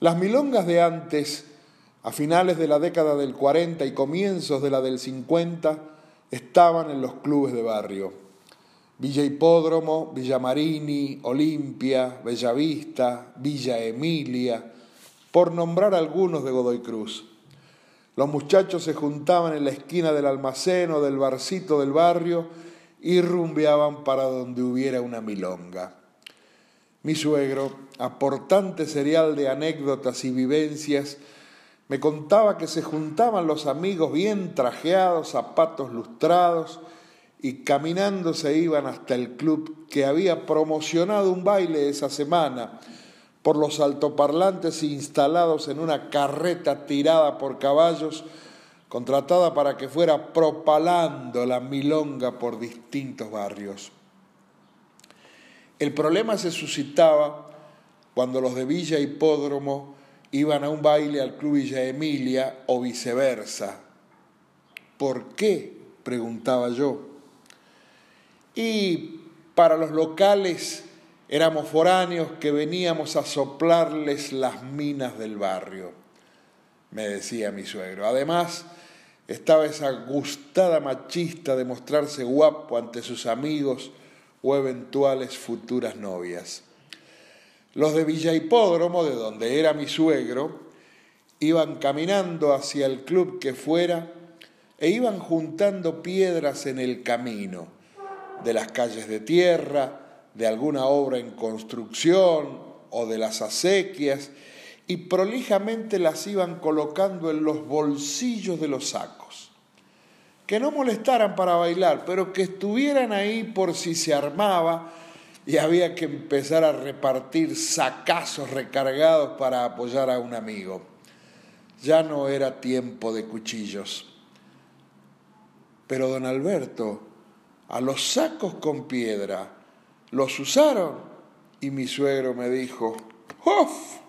Las milongas de antes, a finales de la década del 40 y comienzos de la del 50, estaban en los clubes de barrio. Villa Hipódromo, Villa Marini, Olimpia, Bellavista, Villa Emilia, por nombrar algunos de Godoy Cruz. Los muchachos se juntaban en la esquina del almacén o del barcito del barrio y rumbeaban para donde hubiera una milonga. Mi suegro, aportante serial de anécdotas y vivencias, me contaba que se juntaban los amigos bien trajeados, zapatos lustrados, y caminando se iban hasta el club que había promocionado un baile esa semana por los altoparlantes instalados en una carreta tirada por caballos, contratada para que fuera propalando la milonga por distintos barrios. El problema se suscitaba cuando los de Villa Hipódromo iban a un baile al Club Villa Emilia o viceversa. ¿Por qué? preguntaba yo. Y para los locales éramos foráneos que veníamos a soplarles las minas del barrio, me decía mi suegro. Además, estaba esa gustada machista de mostrarse guapo ante sus amigos o eventuales futuras novias. Los de Villa Hipódromo, de donde era mi suegro, iban caminando hacia el club que fuera e iban juntando piedras en el camino de las calles de tierra, de alguna obra en construcción o de las acequias, y prolijamente las iban colocando en los bolsillos de los sacos. Que no molestaran para bailar, pero que estuvieran ahí por si se armaba y había que empezar a repartir sacazos recargados para apoyar a un amigo. Ya no era tiempo de cuchillos. Pero don Alberto, a los sacos con piedra, los usaron y mi suegro me dijo, ¡Uf!